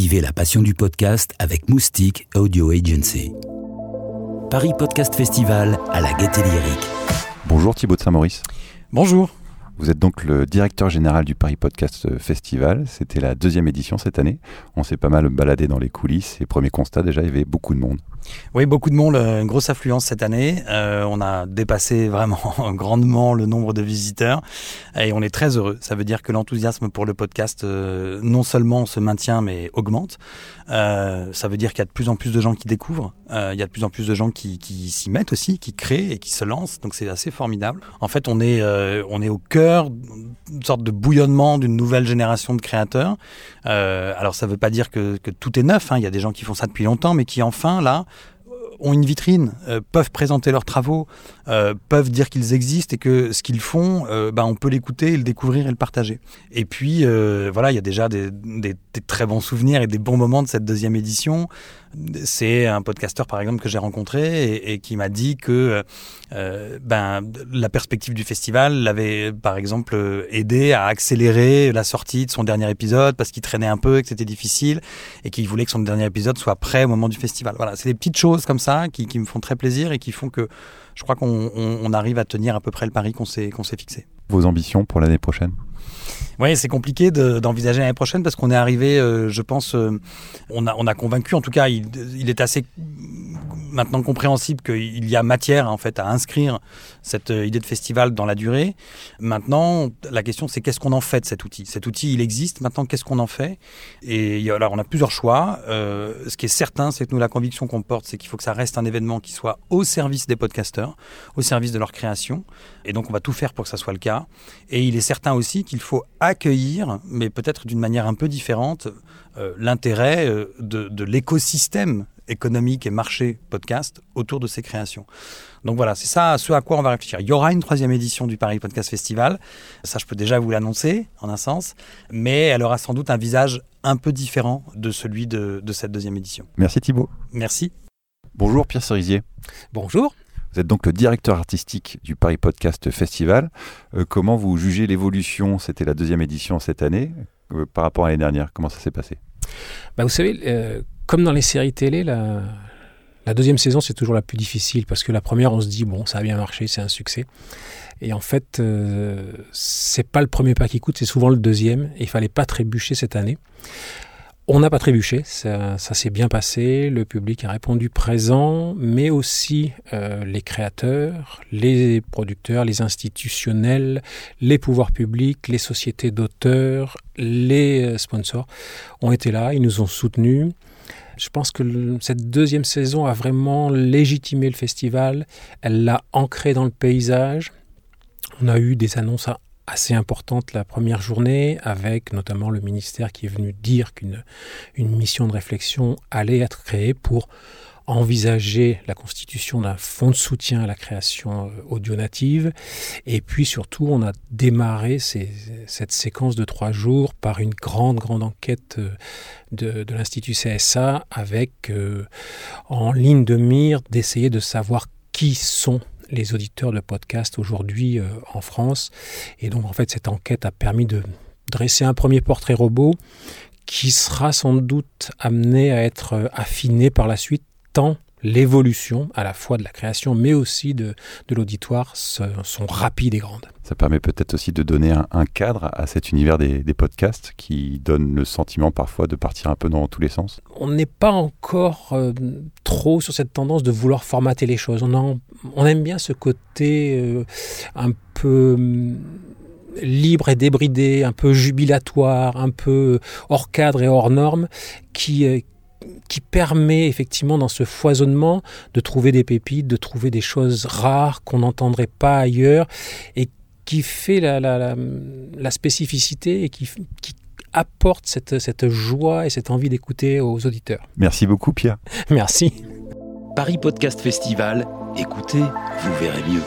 Vivez la passion du podcast avec Moustique Audio Agency. Paris Podcast Festival à la Gaîté Lyrique. Bonjour Thibaut de Saint-Maurice. Bonjour. Vous êtes donc le directeur général du Paris Podcast Festival. C'était la deuxième édition cette année. On s'est pas mal baladé dans les coulisses et premier constat déjà, il y avait beaucoup de monde. Oui, beaucoup de monde, euh, une grosse affluence cette année. Euh, on a dépassé vraiment grandement le nombre de visiteurs et on est très heureux. Ça veut dire que l'enthousiasme pour le podcast euh, non seulement se maintient mais augmente. ça veut dire qu'il y a de plus en plus de gens qui découvrent. il y a de plus en plus de gens qui, qui s'y mettent aussi, qui créent et qui se lancent. Donc c'est assez formidable. En fait, on est, on est au cœur d'une sorte de bouillonnement d'une nouvelle génération de créateurs. alors ça ne veut pas dire que, tout est neuf. Hein. Il y a des gens qui font ça depuis longtemps, mais qui enfin là ont une vitrine, euh, peuvent présenter leurs travaux, euh, peuvent dire qu'ils existent et que ce qu'ils font, euh, bah, on peut l'écouter, le découvrir et le partager. Et puis, voilà, il y a déjà des, des, très bons souvenirs et des bons moments de cette deuxième édition. C'est un podcasteur, par exemple, que j'ai rencontré et, qui m'a dit que ben, la perspective du festival l'avait, par exemple, aidé à accélérer la sortie de son dernier épisode parce qu'il traînait un peu et que c'était difficile et qu'il voulait que son dernier épisode soit prêt au moment du festival. Voilà, c'est des petites choses comme ça qui, me font très plaisir et qui font que je crois qu'on arrive à tenir à peu près le pari qu'on s'est fixé. Vos ambitions pour l'année prochaine? Oui, c'est compliqué d'envisager l'année prochaine parce qu'on est arrivé, euh, je pense, euh, on, a, on a convaincu, en tout cas, il, il est assez maintenant compréhensible qu'il y a matière en fait à inscrire cette euh, idée de festival dans la durée. Maintenant, la question c'est qu'est-ce qu'on en fait de cet outil? Cet outil, il existe. Maintenant, qu'est-ce qu'on en fait? Et alors, on a plusieurs choix. Euh, ce qui est certain, c'est que nous, la conviction qu'on porte, c'est qu'il faut que ça reste un événement qui soit au service des podcasteurs, au service de leur création. Et donc, on va tout faire pour que ça soit le cas. Et il est certain aussi qu'il faut accueillir, mais peut-être d'une manière un peu différente, euh, l'intérêt de, de l'écosystème économique et marché podcast autour de ces créations. Donc voilà, c'est ça ce à quoi on va réfléchir. Il y aura une troisième édition du Paris Podcast Festival, ça je peux déjà vous l'annoncer en un sens, mais elle aura sans doute un visage un peu différent de celui de, cette deuxième édition. Merci Thibault. Merci. Bonjour Pierre Cerisier. Bonjour. Vous êtes donc le directeur artistique du Paris Podcast Festival. Euh, comment vous jugez l'évolution? C'était la deuxième édition cette année. Euh, par rapport à l'année dernière, comment ça s'est passé? Bah, Vous savez, euh, comme dans les séries télé, la, deuxième saison, c'est toujours la plus difficile parce que la première, on se dit, bon, ça a bien marché, c'est un succès. Et en fait, euh, c'est pas le premier pas qui coûte, c'est souvent le deuxième. Et il fallait pas trébucher cette année. On n'a pas trébuché, ça, s'est bien passé, le public a répondu présent, mais aussi euh, les créateurs, les producteurs, les institutionnels, les pouvoirs publics, les sociétés d'auteurs, les euh, sponsors ont été là, ils nous ont soutenus. Je pense que cette deuxième saison a vraiment légitimé le festival, elle l'a ancré dans le paysage. On a eu des annonces assez importantes la première journée, avec notamment le ministère qui est venu dire qu'une une mission de réflexion allait être créée pour envisager la constitution d'un fonds de soutien à la création euh, audio native. Et puis surtout, on a démarré cette séquence de trois jours par une grande, grande enquête euh, de, l'Institut CSA avec euh, en ligne de mire d'essayer de savoir qui sont les auditeurs de podcast aujourd'hui en France. Et donc en fait, cette enquête a permis de dresser un premier portrait robot qui sera sans doute amené à être affiné par la suite l'évolution à la fois de la création mais aussi de, l'auditoire sont rapides et grandes. Ça permet peut-être aussi de donner un, cadre à cet univers des, podcasts qui donne le sentiment parfois de partir un peu dans tous les sens. On n'est pas encore euh, trop sur cette tendance de vouloir formater les choses. On, on aime bien ce côté euh, un peu hum, libre et débridé, un peu jubilatoire, un peu hors cadre et hors norme, qui, euh, qui permet effectivement dans ce foisonnement de trouver des pépites, de trouver des choses rares qu'on n'entendrait pas ailleurs et qui fait la, la, la, spécificité et qui, qui apporte cette, cette joie et cette envie d'écouter aux auditeurs. Merci beaucoup Pierre. Merci. Paris Podcast Festival, écoutez, vous verrez mieux.